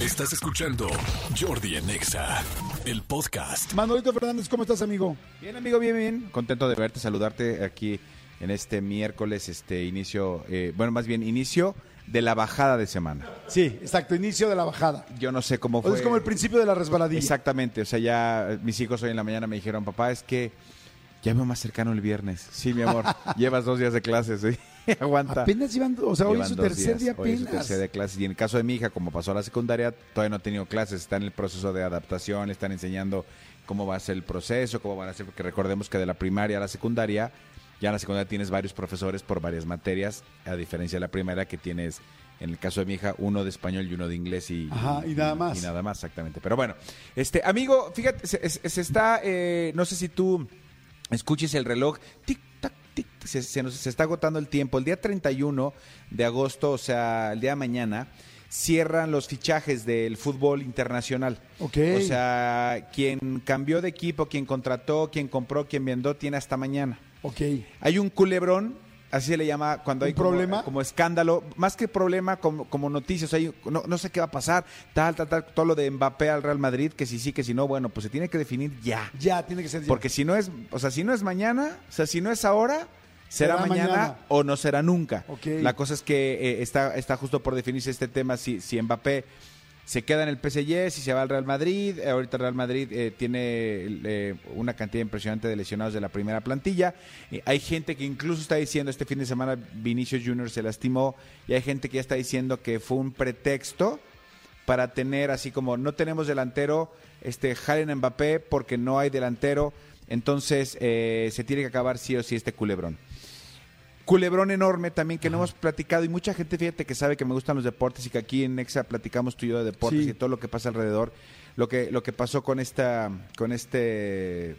Estás escuchando Jordi en Exa, el podcast. Manolito Fernández, ¿cómo estás, amigo? Bien, amigo, bien, bien. Contento de verte, saludarte aquí en este miércoles, este inicio, eh, bueno, más bien inicio de la bajada de semana. Sí, exacto, inicio de la bajada. Yo no sé cómo O fue. sea, es como el principio de la resbaladilla. Exactamente, o sea, ya eh, mis hijos hoy en la mañana me dijeron, papá, es que ya veo más cercano el viernes. Sí, mi amor, llevas dos días de clases, ¿sí? Aguanta. Apenas iban, o sea, hoy es Llevan su tercer días. día Hoy es su apenas. tercer día de clases. Y en el caso de mi hija, como pasó a la secundaria, todavía no ha tenido clases. Está en el proceso de adaptación, le están enseñando cómo va a ser el proceso, cómo van a ser, porque recordemos que de la primaria a la secundaria, ya en la secundaria tienes varios profesores por varias materias, a diferencia de la primaria que tienes, en el caso de mi hija, uno de español y uno de inglés y, Ajá, y nada más. Y nada más, exactamente. Pero bueno, este amigo, fíjate, se, se- se está, eh, no sé si tú escuches el reloj, tic, se, se nos se está agotando el tiempo. El día 31 de agosto, o sea, el día de mañana, cierran los fichajes del fútbol internacional. Ok. O sea, quien cambió de equipo, quien contrató, quien compró, quien vendió, tiene hasta mañana. Ok. Hay un culebrón, así se le llama cuando ¿Un hay como- problema? Como, escándalo, más que problema, como, como noticias, hay, no, no sé qué va a pasar, tal, tal, tal, todo lo de Mbappé al Real Madrid, que si sí, que si no, bueno, pues se tiene que definir ya. Ya, tiene que ser ya. Porque si no es, o sea, si no es mañana, o sea, si no es ahora, será, Será mañana, mañana. o no será nunca. La cosa es que eh, está, está justo por definirse este tema, si, si Mbappé se queda en el PSG, si se va al Real Madrid, eh, ahorita el Real Madrid eh, tiene eh, una cantidad impresionante de lesionados de la primera plantilla. Hay gente que incluso está diciendo, este fin de semana Vinicius Junior se lastimó, y hay gente que ya está diciendo que fue un pretexto para tener así como no tenemos delantero, este jalen Mbappé porque no hay delantero, entonces eh, se tiene que acabar sí o sí este culebrón. Culebrón enorme también que no hemos platicado y mucha gente fíjate que sabe que me gustan los deportes y que aquí en Nexa platicamos tú y yo de deportes Sí. y todo lo que pasa alrededor, lo que lo que pasó con esta con este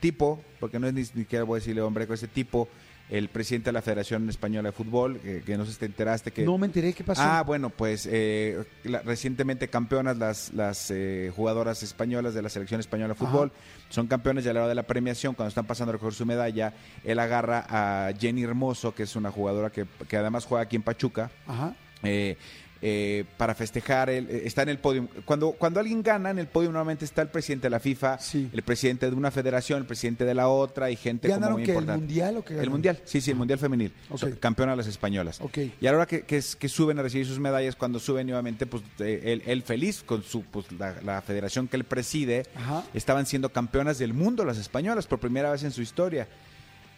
tipo, porque no es ni ni siquiera voy a decirle hombre, con este tipo, el presidente de la Federación Española de Fútbol, que, que no sé si te enteraste que No me enteré qué pasó. Ah, bueno, pues eh, la- recientemente campeonas las, las eh, jugadoras españolas de la selección española de fútbol. Son campeones y a la hora de la premiación, cuando están pasando a recoger su medalla, él agarra a Jenny Hermoso, que es una jugadora que, que además juega aquí en Pachuca. Ajá. eh, eh, para festejar, él, eh, está en el podio. Cuando, cuando alguien gana, en el podio normalmente está el presidente de la FIFA, Sí. el presidente de una federación, el presidente de la otra y gente como ¿Ganaron muy que el importante. mundial o qué El ganaron? mundial, sí, sí, el mundial femenil. Ok. Son campeonas las españolas. Y a la hora que, que, que suben a recibir sus medallas, cuando suben nuevamente, pues eh, él, él feliz con su pues, la, la federación que él preside, Ajá. estaban siendo campeonas del mundo las españolas por primera vez en su historia.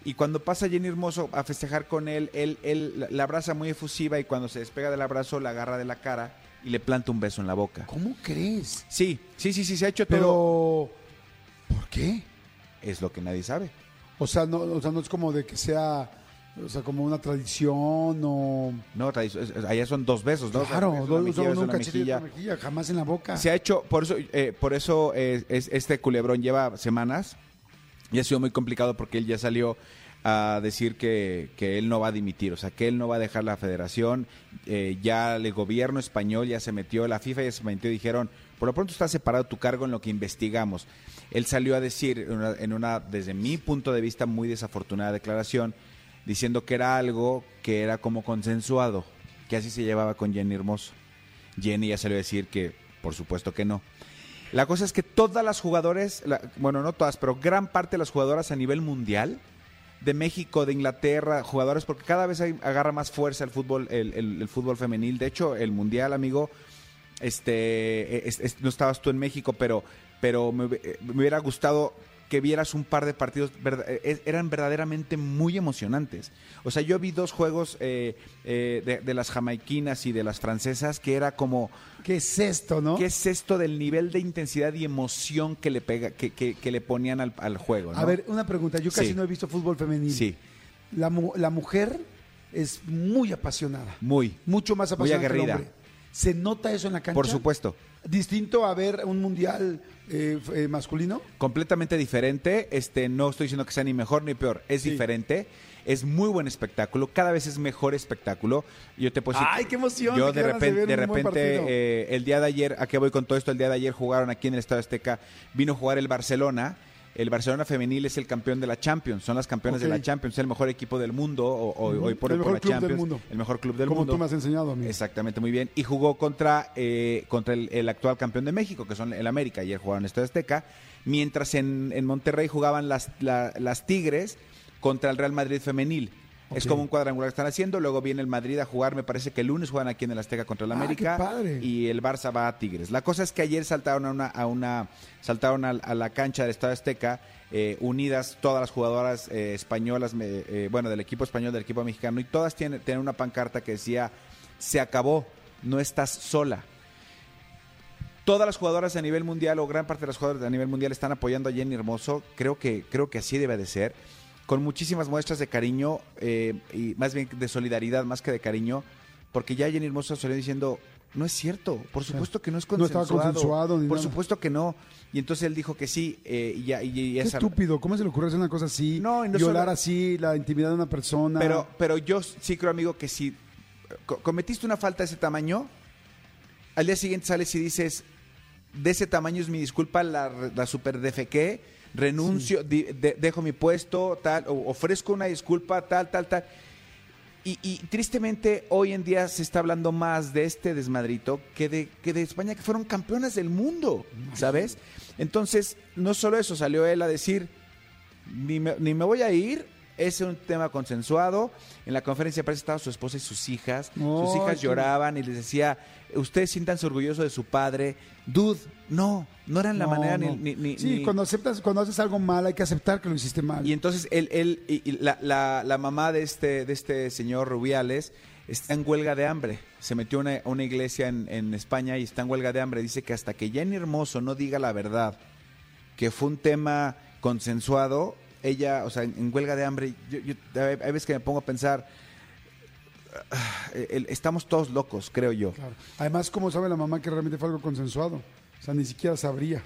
Y cuando pasa Jenny Hermoso a festejar con él, él, él la- abraza muy efusiva y cuando se despega del abrazo la agarra de la cara y le planta un beso en la boca. ¿Cómo crees? Sí, sí, sí, sí, se ha hecho todo. Pero, ¿por qué? Es lo que nadie sabe. O sea, no, o sea, no es como de que sea, o sea, como una tradición o... No, tradi- es- es- allá son dos besos, ¿no? Claro, Es una dos- cachete y mejilla. mejilla, jamás en la boca. Se ha hecho, por eso, eh, por eso eh, es- este culebrón lleva semanas y ha sido muy complicado porque él ya salió a decir que, que él no va a dimitir, o sea, que él no va a dejar la federación. Eh, ya el gobierno español ya se metió, la FIFA ya se metió y dijeron, por lo pronto está separado tu cargo en lo que investigamos. Él salió a decir en una, en una, desde mi punto de vista, muy desafortunada declaración, diciendo que era algo que era como consensuado, que así se llevaba con Jenny Hermoso. Jenny ya salió a decir que, por supuesto que no. La cosa es que todas las jugadoras, la- bueno, no todas, pero gran parte de las jugadoras a nivel mundial, de México, de Inglaterra, jugadores, porque cada vez hay- agarra más fuerza el fútbol, el, fútbol femenil. De hecho, el mundial, amigo, este, es- es- no estabas tú en México, pero, pero me, eh, me hubiera gustado que vieras un par de partidos, eh, eran verdaderamente muy emocionantes. O sea, yo vi dos juegos eh, eh, de, de las jamaiquinas y de las francesas que era como, ¿Qué es esto, no? ¿qué es esto del nivel de intensidad y emoción que le pega, que, que- que le ponían al, al juego? ¿no? A ver, una pregunta. Yo casi Sí. no he visto fútbol femenil. Sí, La, mu- la mujer es muy apasionada. muy. Mucho más Muy apasionada que el aguerrida. hombre. ¿Se nota eso en la cancha? Por supuesto. Distinto a ver un mundial eh, eh, masculino. completamente diferente. Este, no estoy diciendo que sea ni mejor ni peor, es Sí. diferente. Es muy buen espectáculo, cada vez es mejor espectáculo. Yo te puedo decir, ¡Ay, qué emoción! Yo de repente, de repente eh, el día de ayer, ¿a qué voy con todo esto? El día de ayer jugaron aquí en el Estadio Azteca, vino a jugar el Barcelona el Barcelona femenil es el campeón de la Champions, son las campeonas de la Champions, es el mejor equipo del mundo, o, hoy por El hoy por mejor la club del Champions, mundo. el mejor club del Como mundo. tú me has enseñado. Exactamente, muy bien. Y jugó contra, eh, contra el, el actual campeón de México, que son el América. Ayer jugaron Estadio Azteca. Mientras en, en Monterrey jugaban las, la- las Tigres contra el Real Madrid femenil. Es como un cuadrangular que están haciendo. Luego viene el Madrid a jugar. Me parece que el lunes juegan aquí en el Azteca contra el Ah, América. qué padre. Y el Barça va a Tigres. La cosa es que ayer saltaron a una, a una saltaron a, a la cancha del Estadio Azteca. eh, unidas todas las jugadoras eh, españolas, eh, bueno, del equipo español, del equipo mexicano, y todas tienen, tienen una pancarta que decía, se acabó, no estás sola. Todas las jugadoras a nivel mundial, o gran parte de las jugadoras a nivel mundial, están apoyando a Jenny Hermoso. Creo que, creo que así debe de ser. Con muchísimas muestras de cariño, eh, y más bien de solidaridad, más que de cariño, porque ya Jenny Hermoso salió diciendo, no es cierto, por supuesto que no es No consensuado. estaba consensuado ni por nada. supuesto que no. Y entonces él dijo que sí, eh, y ya, y, y Qué esa- estúpido, ¿cómo se le ocurre hacer una cosa así? No, no Violar solo- así la intimidad de una persona. Pero, pero yo sí creo, amigo, que si co- cometiste una falta de ese tamaño, al día siguiente sales y dices, de ese tamaño es mi disculpa, la, la super defequé, renuncio, di- de- dejo mi puesto, tal, o ofrezco una disculpa, tal, tal, tal. Y, y tristemente hoy en día se está hablando más de este desmadrito que de, que de España, que fueron campeonas del mundo, ¿sabes? Entonces, no solo eso, salió él a decir, ni me, ni me voy a ir, es un tema consensuado. En la conferencia de prensa estaban su esposa y sus hijas. sus hijas lloraban y les decía, ustedes siéntanse orgullosos de su padre. Dude, no, no eran la No, manera no. ni... sí, ni- cuando aceptas, cuando haces algo mal, hay que aceptar que lo hiciste mal. y entonces él, él y, y la, la- la mamá de este, de este señor Rubiales está en huelga de hambre. Se metió a una, a una iglesia en, en España y está en huelga de hambre. Dice que hasta que Jenny Hermoso no diga la verdad, que fue un tema consensuado, ella, o sea, en, huelga de hambre, yo, yo- hay veces que me pongo a pensar, el- estamos todos locos, creo yo. Además, ¿cómo sabe la mamá que realmente fue algo consensuado? O sea, ni siquiera sabría.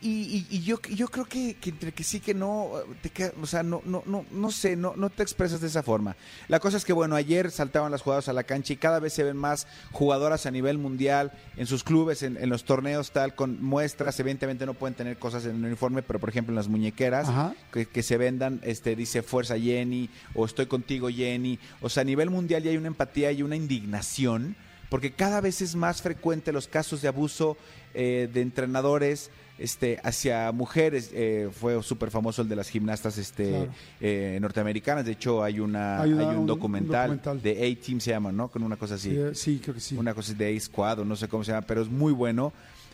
Y, y- y yo, yo creo que, que entre que sí que no, te queda- o sea, no, no, no, no sé, no, no te expresas de esa forma. La cosa es que bueno, ayer saltaban las jugadoras a la cancha y cada vez se ven más jugadoras a nivel mundial en sus clubes, en, en los torneos tal, con muestras. Evidentemente no pueden tener cosas en el uniforme, pero por ejemplo en las muñequeras que, que se vendan, este, dice fuerza Jenny o estoy contigo Jenny. O sea, a nivel mundial ya hay una empatía y una indignación porque cada vez es más frecuente los casos de abuso eh, de entrenadores este, hacia mujeres. Eh, fue súper famoso el de las gimnastas este, Claro. eh, norteamericanas. De hecho, hay, una, Hay un, documental, de A-Team se llama, ¿no? Con una cosa así. Sí, eh, sí, creo que sí. Una cosa de A-Squad o no sé cómo se llama, pero es muy bueno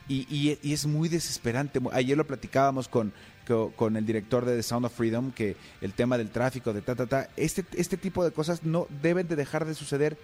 y, y- y es muy desesperante. Ayer lo platicábamos con, co- con, el director de The Sound of Freedom, que el tema del tráfico, de ta, ta, ta, este, este tipo de cosas no deben de dejar de suceder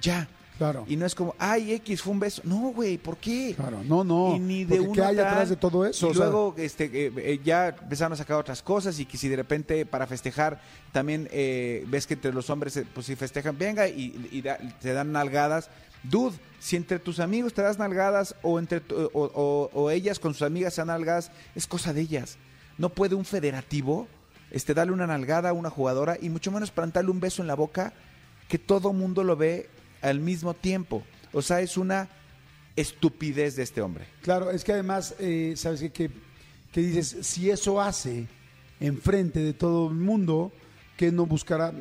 ya. Claro. Y no es como, ay, X fue un beso. No, güey, ¿por qué? Claro, no, no. Y ni de ¿qué hay tal. atrás de todo eso? Y luego este, eh, eh, ya empezaron a sacar otras cosas y que si de repente para festejar también eh, ves que entre los hombres, pues si festejan, venga y, y da- te dan nalgadas. Dude, si entre tus amigos te das nalgadas o, entre tu- o, o- o ellas con sus amigas se dan nalgadas, es cosa de ellas. No puede un federativo este, darle una nalgada a una jugadora y mucho menos plantarle un beso en la boca que todo mundo lo ve al mismo tiempo. O sea, es una estupidez de este hombre. Claro, es que además, eh, ¿sabes qué? Que, que dices, si eso hace enfrente de todo el mundo, ¿qué no buscará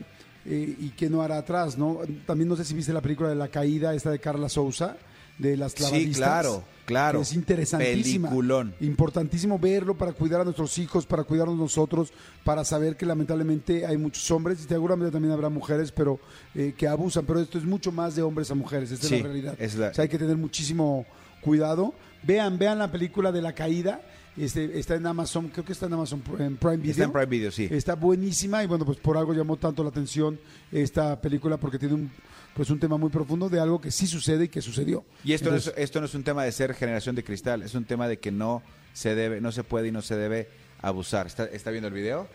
eh, y qué no hará atrás? ¿no? También no sé si viste la película de La Caída, esta de Carla Sousa, de las Sí, clavadistas. claro, claro. que es interesantísima. Peliculón. Importantísimo verlo para cuidar a nuestros hijos, para cuidarnos nosotros, para saber que lamentablemente hay muchos hombres y seguramente también habrá mujeres, pero eh, que abusan. Pero esto es mucho más de hombres a mujeres, esta Sí, es la realidad. es la- O sea, hay que tener muchísimo cuidado. Vean, vean la película de la caída. Este, está en Amazon, creo que está en Amazon en Prime Video. Está en Prime Video, sí. Está buenísima y bueno, pues por algo llamó tanto la atención esta película porque tiene un pues un tema muy profundo de algo que sí sucede y que sucedió. Y esto, Entonces, no es, esto no es un tema de ser generación de cristal, es un tema de que no se debe, no se puede y no se debe abusar. ¿Está, está viendo el video?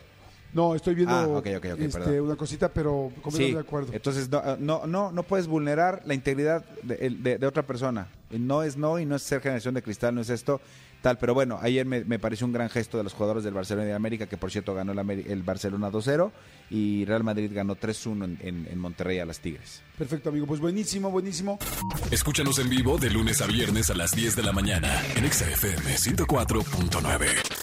No, estoy viendo Ah, este, una cosita, pero completamente de acuerdo. Entonces no, no, no, no puedes vulnerar la integridad de, de- de otra persona. No es no y no es ser generación de cristal, no es esto tal. Pero bueno, ayer me, me pareció un gran gesto de los jugadores del Barcelona y de América, que por cierto ganó el, el Barcelona 2-0 y Real Madrid ganó 3-1 en, en- en Monterrey a las Tigres. Perfecto, amigo. Pues buenísimo, buenísimo. Escúchanos en vivo de lunes a viernes a las 10 de la mañana en Exa FM 104.9.